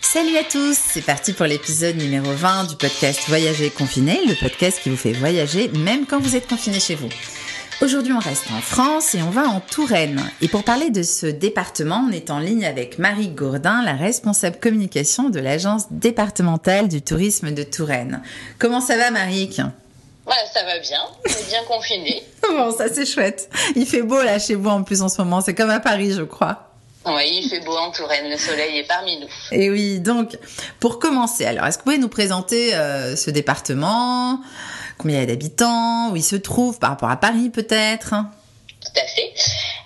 Salut à tous, c'est parti pour l'épisode numéro 20 du podcast Voyager confiné, le podcast qui vous fait voyager même quand vous êtes confiné chez vous. Aujourd'hui, on reste en France et on va en Touraine. Et pour parler de ce département, on est en ligne avec Marie Gourdin, la responsable communication de l'agence départementale du tourisme de Touraine. Comment ça va, Marie? Voilà, ça va bien, on est bien confiné. bon, ça c'est chouette. Il fait beau là chez vous en plus en ce moment, c'est comme à Paris, je crois. Oui, il fait beau en Touraine, le soleil est parmi nous. Et oui, donc pour commencer, alors est-ce que vous pouvez nous présenter euh, ce département Combien il y a d'habitants Où il se trouve par rapport à Paris peut-être? Tout à fait.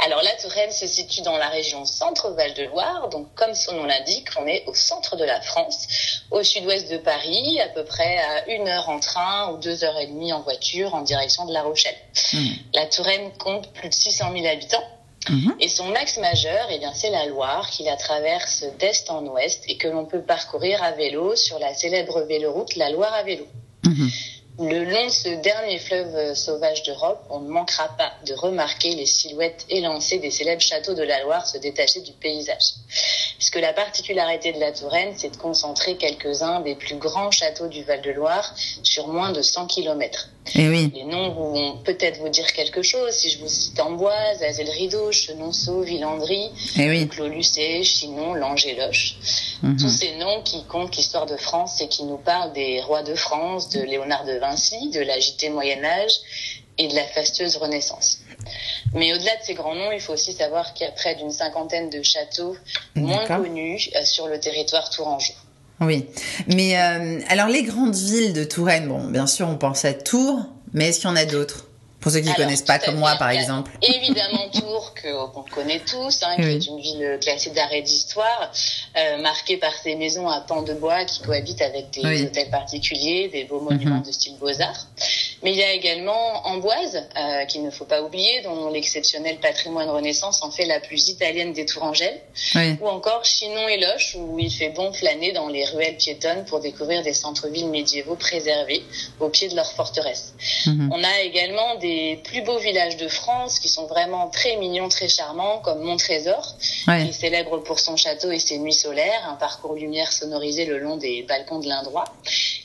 Alors la Touraine se situe dans la région centre-Val de Loire, donc comme son nom l'indique, on est au centre de la France, au sud-ouest de Paris, à peu près à une heure en train ou deux heures et demie en voiture en direction de La Rochelle. Hmm. La Touraine compte plus de 600 000 habitants. Mhm. Et son axe majeur, eh bien, c'est la Loire qui la traverse d'est en ouest et que l'on peut parcourir à vélo sur la célèbre véloroute La Loire à vélo. Mhm. Le long de ce dernier fleuve sauvage d'Europe, on ne manquera pas de remarquer les silhouettes élancées des célèbres châteaux de la Loire se détacher du paysage. Puisque la particularité de la Touraine, c'est de concentrer quelques-uns des plus grands châteaux du Val-de-Loire sur moins de 100 kilomètres. Et eh oui. Les noms vont peut-être vous dire quelque chose. Si je vous cite Amboise, Azel-Rideau, Chenonceau, Villandry, eh oui. Clos-Lucé, Chinon, Lange Mhm. Tous ces noms qui comptent l'histoire de France et qui nous parlent des rois de France, de Léonard de Vinci, de l'agité Moyen-Âge et de la fastueuse Renaissance. Mais au-delà de ces grands noms, il faut aussi savoir qu'il y a près d'une cinquantaine de châteaux moins connus euh, sur le territoire tourangeau. Oui, mais euh, alors les grandes villes de Touraine, bon, bien sûr, on pense à Tours, mais est-ce qu'il y en a d'autres? Pour ceux qui ne connaissent pas, comme moi, par exemple. Évidemment, Tours, qu'on connaît tous, hein, qui est une ville classée d'arrêt d'histoire, euh, marquée par ses maisons à pans de bois qui cohabitent avec des hôtels particuliers, des beaux monuments mhm. de style beaux-arts. Mais il y a également Amboise, euh, qu'il ne faut pas oublier, dont l'exceptionnel patrimoine Renaissance en fait la plus italienne des Tourangelles. Oui. Ou encore Chinon et Loche, où il fait bon flâner dans les ruelles piétonnes pour découvrir des centres-villes médiévaux préservés au pied de leur forteresse. Mhm. On a également des plus beaux villages de France qui sont vraiment très mignons, très charmants, comme Montrésor, qui est célèbre pour son château et ses nuits solaires, un parcours lumière sonorisé le long des balcons de l'Indrois.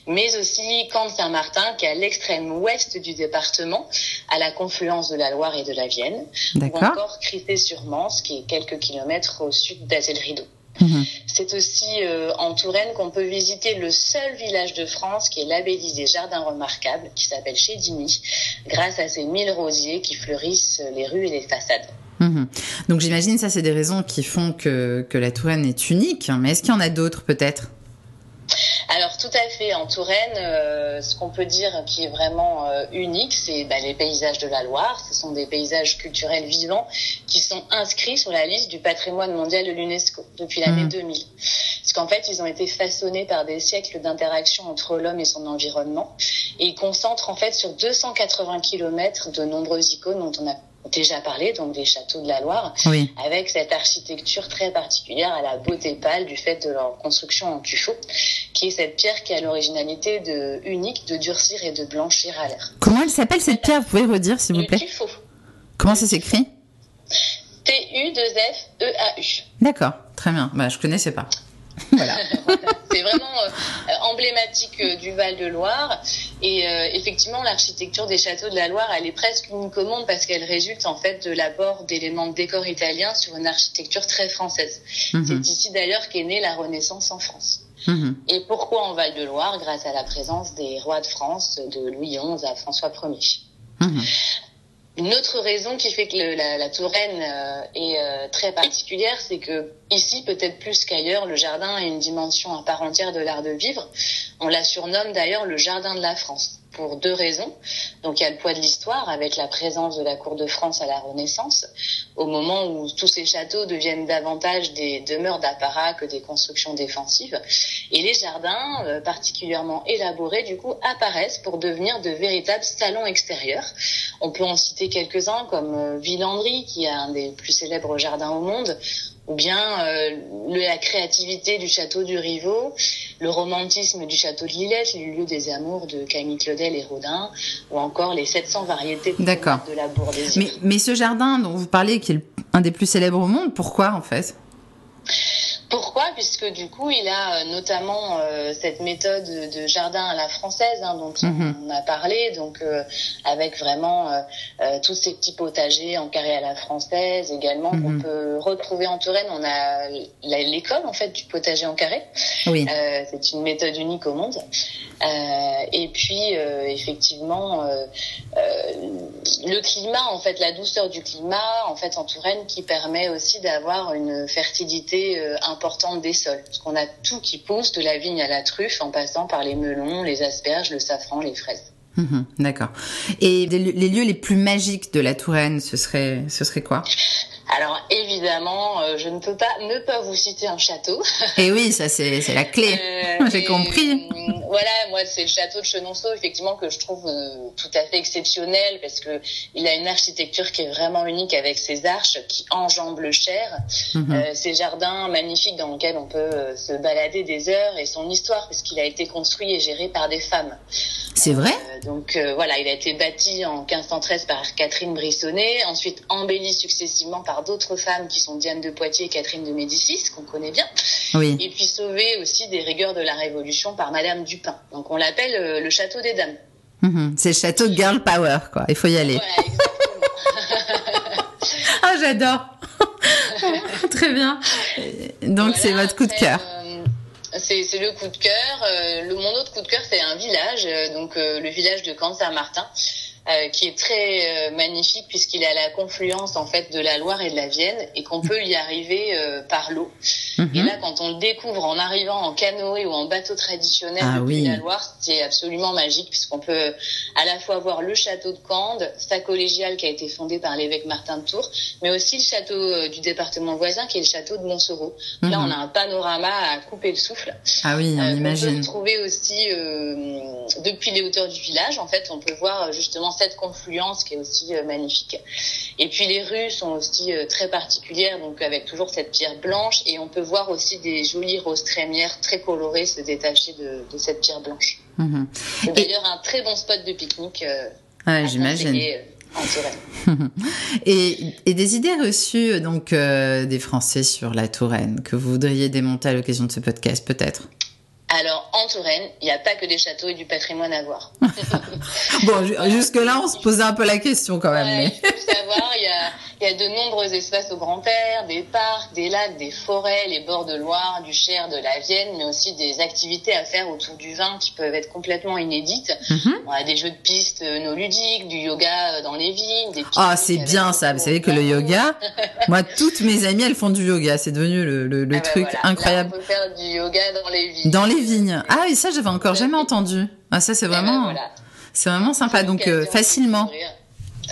Mais aussi Camp Saint-Martin, qui est à l'extrême ouest du département, à la confluence de la Loire et de la Vienne, ou encore Crité-sur-Mance, qui est quelques kilomètres au sud d'Azel-Rideau. Mhm. C'est aussi euh, en Touraine qu'on peut visiter le seul village de France qui est labellisé Jardin remarquable, qui s'appelle Chédigny, grâce à ses mille rosiers qui fleurissent les rues et les façades. Mhm. Donc j'imagine ça c'est des raisons qui font que, que la Touraine est unique, mais est-ce qu'il y en a d'autres peut-être? Tout à fait, en Touraine, euh, ce qu'on peut dire qui est vraiment euh, unique, c'est bah, les paysages de la Loire. Ce sont des paysages culturels vivants qui sont inscrits sur la liste du patrimoine mondial de l'UNESCO depuis l'année 2000. Mmh. Parce qu'en fait, ils ont été façonnés par des siècles d'interaction entre l'homme et son environnement. Et ils concentrent en fait sur 280 km de nombreuses icônes dont on a déjà parlé, donc des châteaux de la Loire, avec cette architecture très particulière à la beauté pâle du fait de leur construction en tuffeau, qui est cette pierre qui a l'originalité de, unique de durcir et de blanchir à l'air. Comment elle s'appelle cette pierre? Vous pouvez redire s'il vous plaît? Tuffeau. Comment ça s'écrit? T-U-2-F-E-A-U. D'accord, très bien. Bah, je connaissais pas. Voilà. c'est vraiment euh, emblématique euh, du Val-de-Loire. Et euh, effectivement, l'architecture des châteaux de la Loire, elle est presque unique au monde parce qu'elle résulte en fait de l'apport d'éléments de décor italiens sur une architecture très française. Mhm. C'est ici d'ailleurs qu'est née la Renaissance en France. Mhm. Et pourquoi en Val-de-Loire Grâce à la présence des rois de France, de Louis XI à François Ier. Mhm. Une autre raison qui fait que la, la, Touraine euh, est euh, très particulière, c'est que ici, peut-être plus qu'ailleurs, le jardin a une dimension à part entière de l'art de vivre. On la surnomme d'ailleurs le jardin de la France pour deux raisons. Donc il y a le poids de l'histoire avec la présence de la cour de France à la Renaissance, au moment où tous ces châteaux deviennent davantage des demeures d'apparat que des constructions défensives. Et les jardins, euh, particulièrement élaborés, du coup, apparaissent pour devenir de véritables salons extérieurs. On peut en citer quelques-uns comme euh, Villandry, qui a un des plus célèbres jardins au monde, ou bien euh, la créativité du château du Rivaux, le romantisme du château de Lillette, le lieu des amours de Camille Claudel et Rodin, ou encore les 700 variétés de, de la Bourdaise. Mais, mais ce jardin dont vous parlez, qui est un des plus célèbres au monde, pourquoi en fait? Puisque du coup, il a notamment cette méthode de jardin à la française hein, dont mhm. on a parlé, donc avec vraiment tous ces petits potagers en carré à la française également qu'on mhm. peut retrouver en Touraine. On a l'école en fait du potager en carré. Oui. c'est une méthode unique au monde. et puis effectivement, le climat, en fait, la douceur du climat, en fait, en Touraine, qui permet aussi d'avoir une fertilité euh, importante des sols. Parce qu'on a tout qui pousse, de la vigne à la truffe, en passant par les melons, les asperges, le safran, les fraises. Mhm, d'accord. Et les lieux les plus magiques de la Touraine, ce serait, ce serait quoi? Alors évidemment, euh, je ne peux pas ne pas vous citer un château. Et oui, ça c'est la clé. Euh, J'ai compris. Voilà, moi c'est le château de Chenonceau effectivement que je trouve euh, tout à fait exceptionnel parce que il a une architecture qui est vraiment unique avec ses arches qui enjambent le Cher, mhm. ces jardins magnifiques dans lesquels on peut se balader des heures et son histoire parce qu'il a été construit et géré par des femmes. C'est vrai? donc voilà, il a été bâti en 1513 par Catherine Brissonnet, ensuite embelli successivement par d'autres femmes qui sont Diane de Poitiers et Catherine de Médicis, qu'on connaît bien. Oui. Et puis sauvé aussi des rigueurs de la Révolution par Madame Donc on l'appelle euh, le château des dames. Mhm. c'est le château de girl power, quoi. Il faut y aller. Voilà, exactement. ah, j'adore. Très bien. Donc c'est votre coup de cœur. Euh, c'est le coup de cœur. Euh, le, mon autre coup de cœur, c'est un village, donc le village de Camp Saint-Martin. Euh, qui est très euh, magnifique puisqu'il est à la confluence en fait de la Loire et de la Vienne et qu'on peut y arriver euh, par l'eau. Mhm. Et là, quand on le découvre en arrivant en canoë ou en bateau traditionnel ah, depuis la Loire, c'est absolument magique puisqu'on peut à la fois voir le château de Cande, sa collégiale qui a été fondée par l'évêque Martin de Tours, mais aussi le château du département voisin qui est le château de Montsoreau. Là, on mhm. a un panorama à couper le souffle. Ah oui, on imagine. On peut trouver aussi depuis les hauteurs du village. En fait, on peut voir justement cette confluence qui est aussi euh, magnifique. Et puis les rues sont aussi euh, très particulières, donc avec toujours cette pierre blanche, et on peut voir aussi des jolies roses trémières très colorées se détacher de, cette pierre blanche. Mhm. D'ailleurs, un très bon spot de pique-nique. Euh, j'imagine. et, et, des idées reçues donc des Français sur la Touraine que vous voudriez démonter à l'occasion de ce podcast, peut-être? Alors, en Touraine, il n'y a pas que des châteaux et du patrimoine à voir. bon, jusque-là, on se posait un peu la question quand même. mais... il faut savoir, il y a, y a, de nombreux espaces au grand air, des parcs, des lacs, des forêts, les bords de Loire, du Cher, de la Vienne, mais aussi des activités à faire autour du vin qui peuvent être complètement inédites. Mhm. On a des jeux de pistes euh, no ludiques, du yoga euh, dans les vignes. Des ah, c'est bien ça. Vous savez que le yoga, moi, toutes mes amies, elles font du yoga. C'est devenu le, le, le ah bah truc incroyable. on peut faire du yoga dans les vignes. Dans les vignes. Ah oui, ça, j'avais encore jamais entendu. Ah, ça, c'est eh ben vraiment, c'est vraiment sympa. Donc, euh, facilement.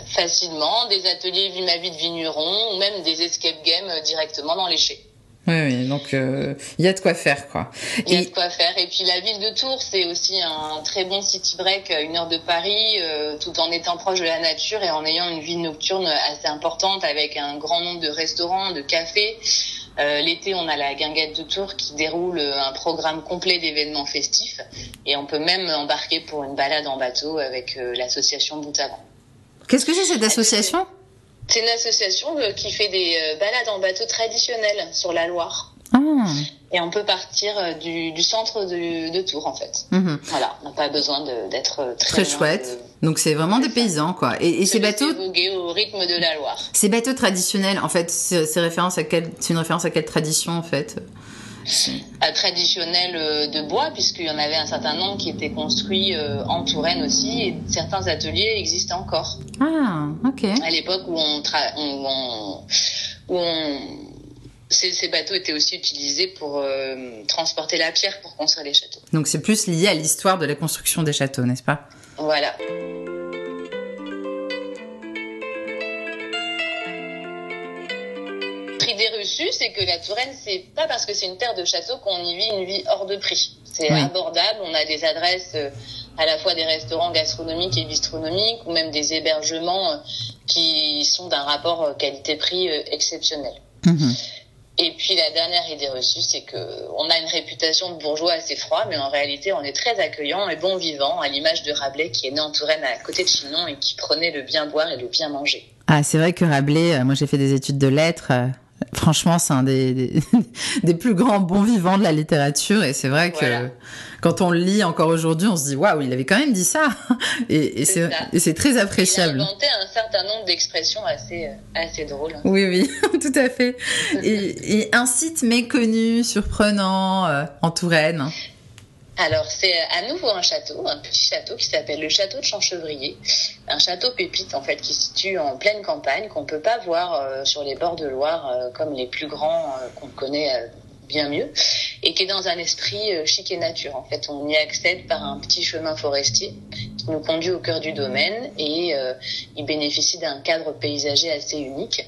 Facilement, des ateliers vie ma vie de vigneron ou même des escape games euh, directement dans les chais. Oui, oui, donc euh, il y a de quoi faire, quoi. Il y a de quoi faire. Et puis la ville de Tours, c'est aussi un très bon city break à une heure de Paris, tout en étant proche de la nature et en ayant une vie nocturne assez importante avec un grand nombre de restaurants, de cafés. Euh, l'été, on a la guinguette de Tours qui déroule euh, un programme complet d'événements festifs et on peut même embarquer pour une balade en bateau avec euh, l'association Bout Qu'est-ce que c'est cette association? C'est une association qui fait des balades en bateau traditionnelles sur la Loire. Ah. Et on peut partir euh, du, du centre de, de, Tours, en fait. Mhm. Voilà, on n'a pas besoin d'être euh, très, très chouette. Donc c'est vraiment des paysans, quoi. Et, et ces bateaux. au rythme de la Loire. Ces bateaux traditionnels, en fait, c'est référence à quelle, c'est une référence à quelle tradition, en fait? À traditionnel euh, de bois, puisqu'il y en avait un certain nombre qui étaient construits en Touraine aussi, et certains ateliers existent encore. Ah, ok. À l'époque où on, où on, où on ces, bateaux étaient aussi utilisés pour euh, transporter la pierre pour construire les châteaux. Donc c'est plus lié à l'histoire de la construction des châteaux, n'est-ce pas? Voilà. C'est que la Touraine, c'est pas parce que c'est une terre de châteaux qu'on y vit une vie hors de prix. C'est abordable, on a des adresses euh, à la fois des restaurants gastronomiques et bistronomiques ou même des hébergements euh, qui sont d'un rapport qualité-prix exceptionnel. Mhm. Et puis la dernière idée reçue, c'est que on a une réputation de bourgeois assez froid, mais en réalité, on est très accueillant et bon vivant, à l'image de Rabelais qui est né en Touraine à côté de Chinon et qui prenait le bien boire et le bien manger. Ah, c'est vrai que Rabelais, euh, moi j'ai fait des études de lettres. Franchement, c'est un des, des, plus grands bons vivants de la littérature et c'est vrai que quand on le lit encore aujourd'hui, on se dit waouh, il avait quand même dit ça et, et c'est très appréciable. Il a inventé un certain nombre d'expressions assez, assez drôles. Oui, oui, tout à fait. et, et, un site méconnu, surprenant euh, en Touraine alors, c'est à nouveau un château, un petit château qui s'appelle le château de Champchevrier. Un château pépite, en fait, qui se situe en pleine campagne, qu'on peut pas voir euh, sur les bords de Loire euh, comme les plus grands euh, qu'on connaît bien mieux, et qui est dans un esprit chic et nature. En fait, on y accède par un petit chemin forestier qui nous conduit au cœur du domaine et il bénéficie d'un cadre paysager assez unique.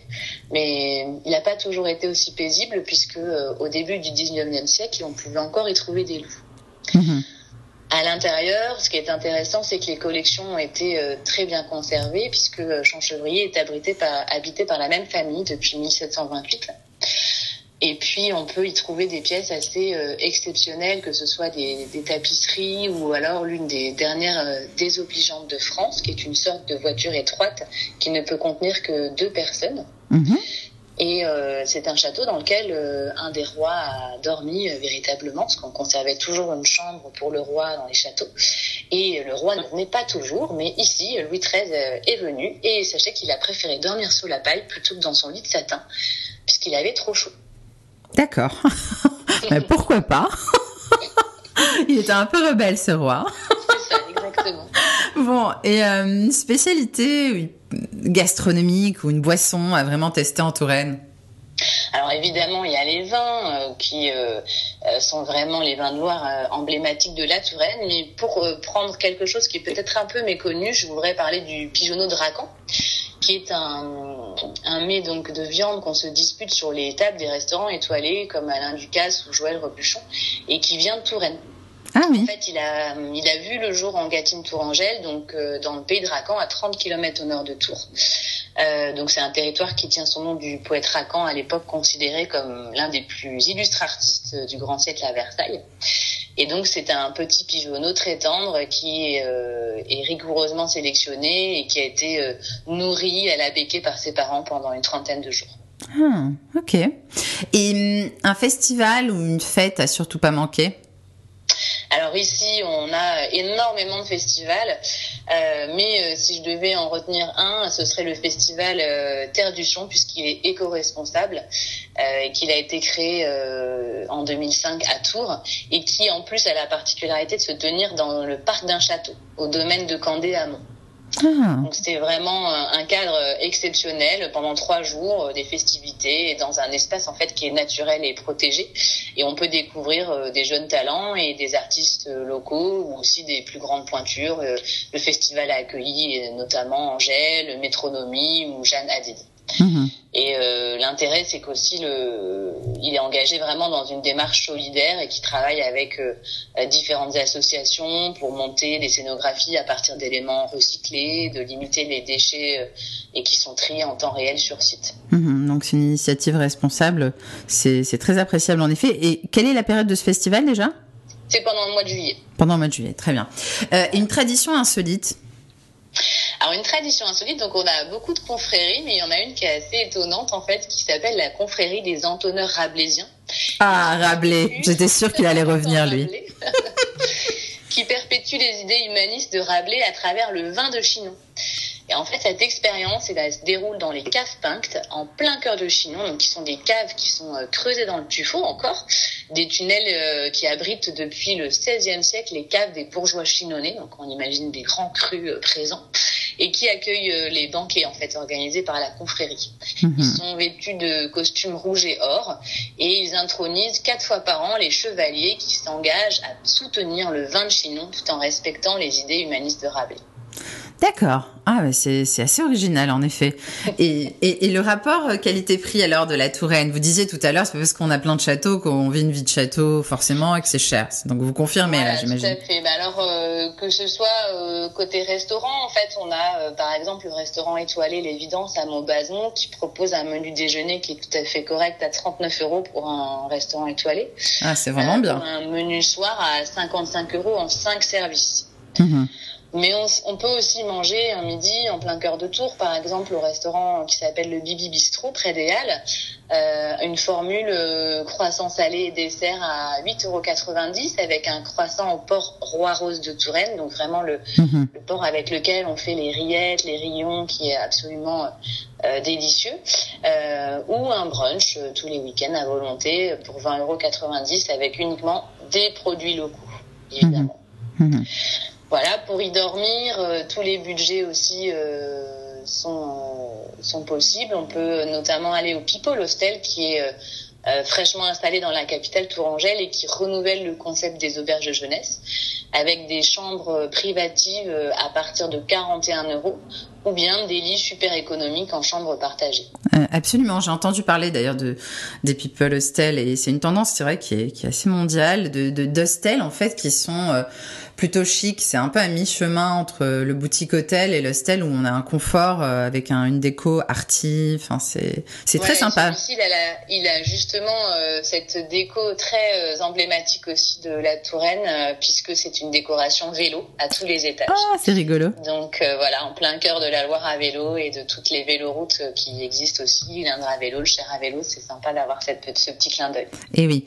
Mais il n'a pas toujours été aussi paisible puisque au début du 19e siècle, on pouvait encore y trouver des loups. Mhm. À l'intérieur, ce qui est intéressant, c'est que les collections ont été euh, très bien conservées puisque euh, Champchevrier est abrité par, habité par la même famille depuis 1728. Et puis, on peut y trouver des pièces assez euh, exceptionnelles, que ce soit des, tapisseries ou alors l'une des dernières désobligeantes de France, qui est une sorte de voiture étroite qui ne peut contenir que deux personnes. Mhm. Et euh, c'est un château dans lequel euh, un des rois a dormi euh, véritablement, parce qu'on conservait toujours une chambre pour le roi dans les châteaux. Et le roi ne venait pas toujours, mais ici, Louis XIII est venu, et sachez qu'il a préféré dormir sous la paille plutôt que dans son lit de satin, puisqu'il avait trop chaud. D'accord. pourquoi pas? Il était un peu rebelle, ce roi. c'est ça, exactement. Bon, et une spécialité gastronomique ou une boisson à vraiment tester en Touraine? Alors évidemment, il y a les vins euh, qui euh, euh, sont vraiment les vins Loire emblématiques de la Touraine. Mais pour prendre quelque chose qui est peut-être un peu méconnu, je voudrais parler du pigeonneau de Racan, qui est un, un mets donc de viande qu'on se dispute sur les tables des restaurants étoilés comme Alain Ducasse ou Joël Rebuchon et qui vient de Touraine. Ah oui. En fait, il a, il a vu le jour en Gâtine-Tourangelle, donc euh, dans le pays de Racan, à 30 km au nord de Tours. Euh, donc c'est un territoire qui tient son nom du poète Racan, à l'époque considéré comme l'un des plus illustres artistes du grand siècle à Versailles. Et donc c'est un petit pigeonneau très tendre qui euh, est rigoureusement sélectionné et qui a été euh, nourri à la béquée par ses parents pendant une trentaine de jours. Ah, ok. Et hum, un festival ou une fête à surtout pas manquer alors ici, on a énormément de festivals, euh, mais euh, si je devais en retenir un, ce serait le festival euh, Terre du Chon, puisqu'il est éco-responsable et qu'il a été créé en 2005 à Tours, et qui en plus a la particularité de se tenir dans le parc d'un château, au domaine de Candé-Amont. Ah. Donc c'était vraiment un cadre exceptionnel pendant trois jours, euh, des festivités dans un espace en fait qui est naturel et protégé. Et on peut découvrir euh, des jeunes talents et des artistes euh, locaux ou aussi des plus grandes pointures. Le festival a accueilli notamment Angèle, Métronomie ou Jeanne Haddad. Mhm. Et euh, l'intérêt, c'est qu'aussi le, il est engagé vraiment dans une démarche solidaire et qui travaille avec euh, différentes associations pour monter des scénographies à partir d'éléments recyclés, de limiter les déchets euh, et qui sont triés en temps réel sur site. Mhm. donc c'est une initiative responsable, c'est très appréciable en effet. Et quelle est la période de ce festival déjà? C'est pendant le mois de juillet. Pendant le mois de juillet, très bien. une tradition insolite? Alors une tradition insolite, donc on a beaucoup de confréries, mais il y en a une qui est assez étonnante en fait, qui s'appelle la confrérie des entonneurs rabelaisiens. Ah Rabelais, j'étais sûre qu'il allait revenir lui. qui perpétue les idées humanistes de Rabelais à travers le vin de Chinon. Et en fait, cette expérience, elle, se déroule dans les caves Pinctes, en plein cœur de Chinon, donc qui sont des caves qui sont euh, creusées dans le tuffeau encore, des tunnels euh, qui abritent depuis le XVIe siècle les caves des bourgeois chinonnais, donc on imagine des grands crus euh, présents, et qui accueillent les banquets en fait organisés par la confrérie. Mhm. Ils sont vêtus de costumes rouges et or, et ils intronisent quatre fois par an les chevaliers qui s'engagent à soutenir le vin de Chinon tout en respectant les idées humanistes de Rabelais. D'accord. Ah, c'est assez original en effet. Et, et, et le rapport euh, qualité-prix alors de la Touraine, vous disiez tout à l'heure, c'est parce qu'on a plein de châteaux qu'on vit une vie de château forcément et que c'est cher. Donc vous confirmez là, j'imagine. Tout à fait. Bah, alors euh, que ce soit euh, côté restaurant, en fait, on a par exemple le restaurant étoilé L'Évidence à Montbazon qui propose un menu déjeuner qui est tout à fait correct à 39 euros pour un restaurant étoilé. Ah, c'est vraiment bien. Un menu soir à 55 euros en 5 services. Mmh. Mais on, peut aussi manger un midi en plein cœur de Tours, par exemple au restaurant qui s'appelle le Bibi Bistro près des Halles, euh, une formule euh, croissant salé et dessert à 8,90€ avec un croissant au porc Roi Rose de Touraine, donc vraiment le, mhm. le, porc avec lequel on fait les rillettes, les rillons, qui est absolument euh, délicieux, euh, ou un brunch euh, tous les week-ends à volonté pour 20,90€ avec uniquement des produits locaux, évidemment. Mhm. Mhm. Voilà, pour y dormir, euh, tous les budgets aussi euh, sont, sont possibles. On peut notamment aller au People Hostel qui est euh, fraîchement installé dans la capitale Tourangelle et qui renouvelle le concept des auberges de jeunesse avec des chambres privatives à partir de 41 euros ou bien des lits super économiques en chambre partagée. absolument, j'ai entendu parler d'ailleurs de des people hostel et c'est une tendance, c'est vrai, qui est, qui est assez mondiale de d'hostels en fait qui sont plutôt chic. C'est un peu à mi-chemin entre le boutique hôtel et l'hostel où on a un confort euh, avec un, une déco arty. Enfin, c'est c'est très sympa. Il a, il a justement euh, cette déco très euh, emblématique aussi de la Touraine puisque c'est une décoration vélo à tous les étages. Ah, c'est rigolo. Donc voilà, en plein cœur de la Loire à vélo et de toutes les véloroutes qui existent aussi, l'Indre vélo, le Cher à vélo, c'est sympa d'avoir cette ce petit clin d'œil. Et oui.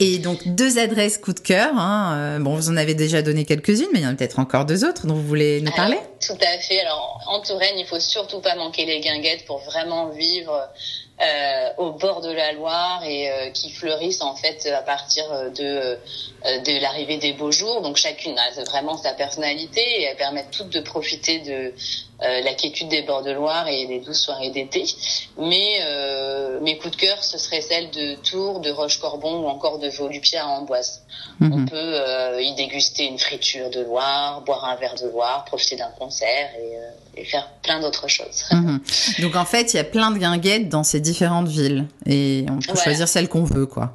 Et donc deux adresses coup de cœur. Hein. Bon, vous en avez déjà donné quelques-unes, mais il y en a peut-être encore deux autres dont vous voulez nous parler. tout à fait. Alors, en Touraine, il faut surtout pas manquer les guinguettes pour vraiment vivre euh, au bord de la Loire et euh, qui fleurissent en fait à partir de euh, de l'arrivée des beaux jours. Donc chacune a vraiment sa personnalité et elles permettent toutes de profiter de la quiétude des bords de Loire et des douces soirées d'été. Mais mes coups de cœur, ce serait celle de Tours, de Roche-Corbon ou encore de Volupier à Amboise. Mhm. On peut y déguster une friture de Loire, boire un verre de Loire, profiter d'un concert et, et, faire plein d'autres choses. Mhm. Donc en fait, il y a plein de guinguettes dans ces différentes villes et on peut choisir celle qu'on veut, quoi.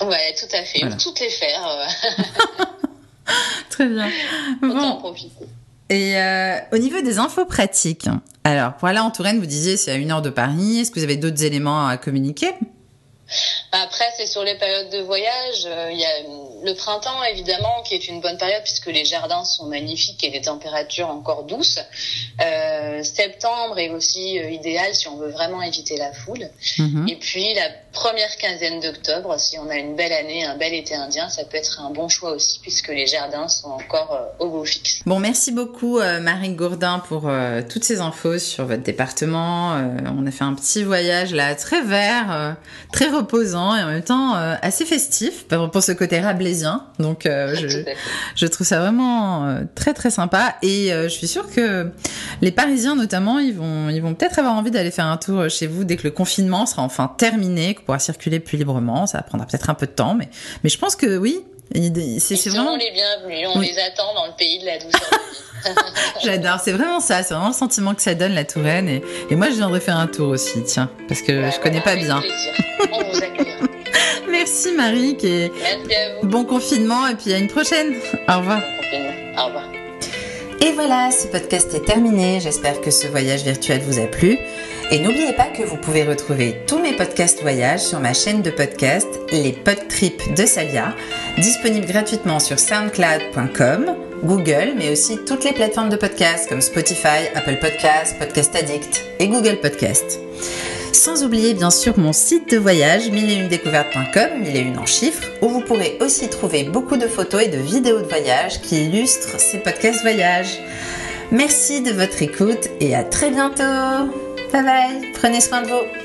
Ouais, tout à fait. Toutes les faire. Euh. Très bien. Autant profiter. Et euh, au niveau des infos pratiques, alors pour aller en Touraine, vous disiez c'est à une heure de Paris. Est-ce que vous avez d'autres éléments à communiquer? Après, c'est sur les périodes de voyage. Euh, il y a le printemps, évidemment, qui est une bonne période puisque les jardins sont magnifiques et les températures encore douces. Euh, septembre est aussi idéal si on veut vraiment éviter la foule. Mhm. Et puis la première quinzaine d'octobre, si on a une belle année, un bel été indien, ça peut être un bon choix aussi puisque les jardins sont encore euh, au beau fixe. Bon, merci beaucoup Marie Gourdin pour toutes ces infos sur votre département. on a fait un petit voyage là très vert, très reposant et en même temps assez festif pour ce côté rablé donc euh, je, je, trouve ça vraiment euh, très très sympa et euh, je suis sûre que les Parisiens notamment, ils vont ils vont peut-être avoir envie d'aller faire un tour chez vous dès que le confinement sera enfin terminé, pourra circuler plus librement. Ça prendra peut-être un peu de temps, mais mais je pense que oui. C'est vraiment les bienvenus. On les attend dans le pays de la douceur. J'adore, c'est vraiment ça, c'est vraiment le sentiment que ça donne la Touraine et, et moi je viendrai faire un tour aussi, tiens, parce que je connais pas bien. On vous accueillera. Merci Marie. Et Bon confinement et puis à une prochaine. Au revoir. Au revoir. Et voilà, ce podcast est terminé. J'espère que ce voyage virtuel vous a plu. Et n'oubliez pas que vous pouvez retrouver tous mes podcasts voyage sur ma chaîne de podcast Les Podtrips de Salia, disponible gratuitement sur soundcloud.com, Google, mais aussi toutes les plateformes de podcasts comme Spotify, Apple Podcasts, Podcast Addict et Google Podcasts. Sans oublier bien sûr mon site de voyage 1001découvertes.com, 1001 en chiffres, où vous pourrez aussi trouver beaucoup de photos et de vidéos de voyage qui illustrent ces podcasts voyage. Merci de votre écoute et à très bientôt. Bye bye, prenez soin de vous.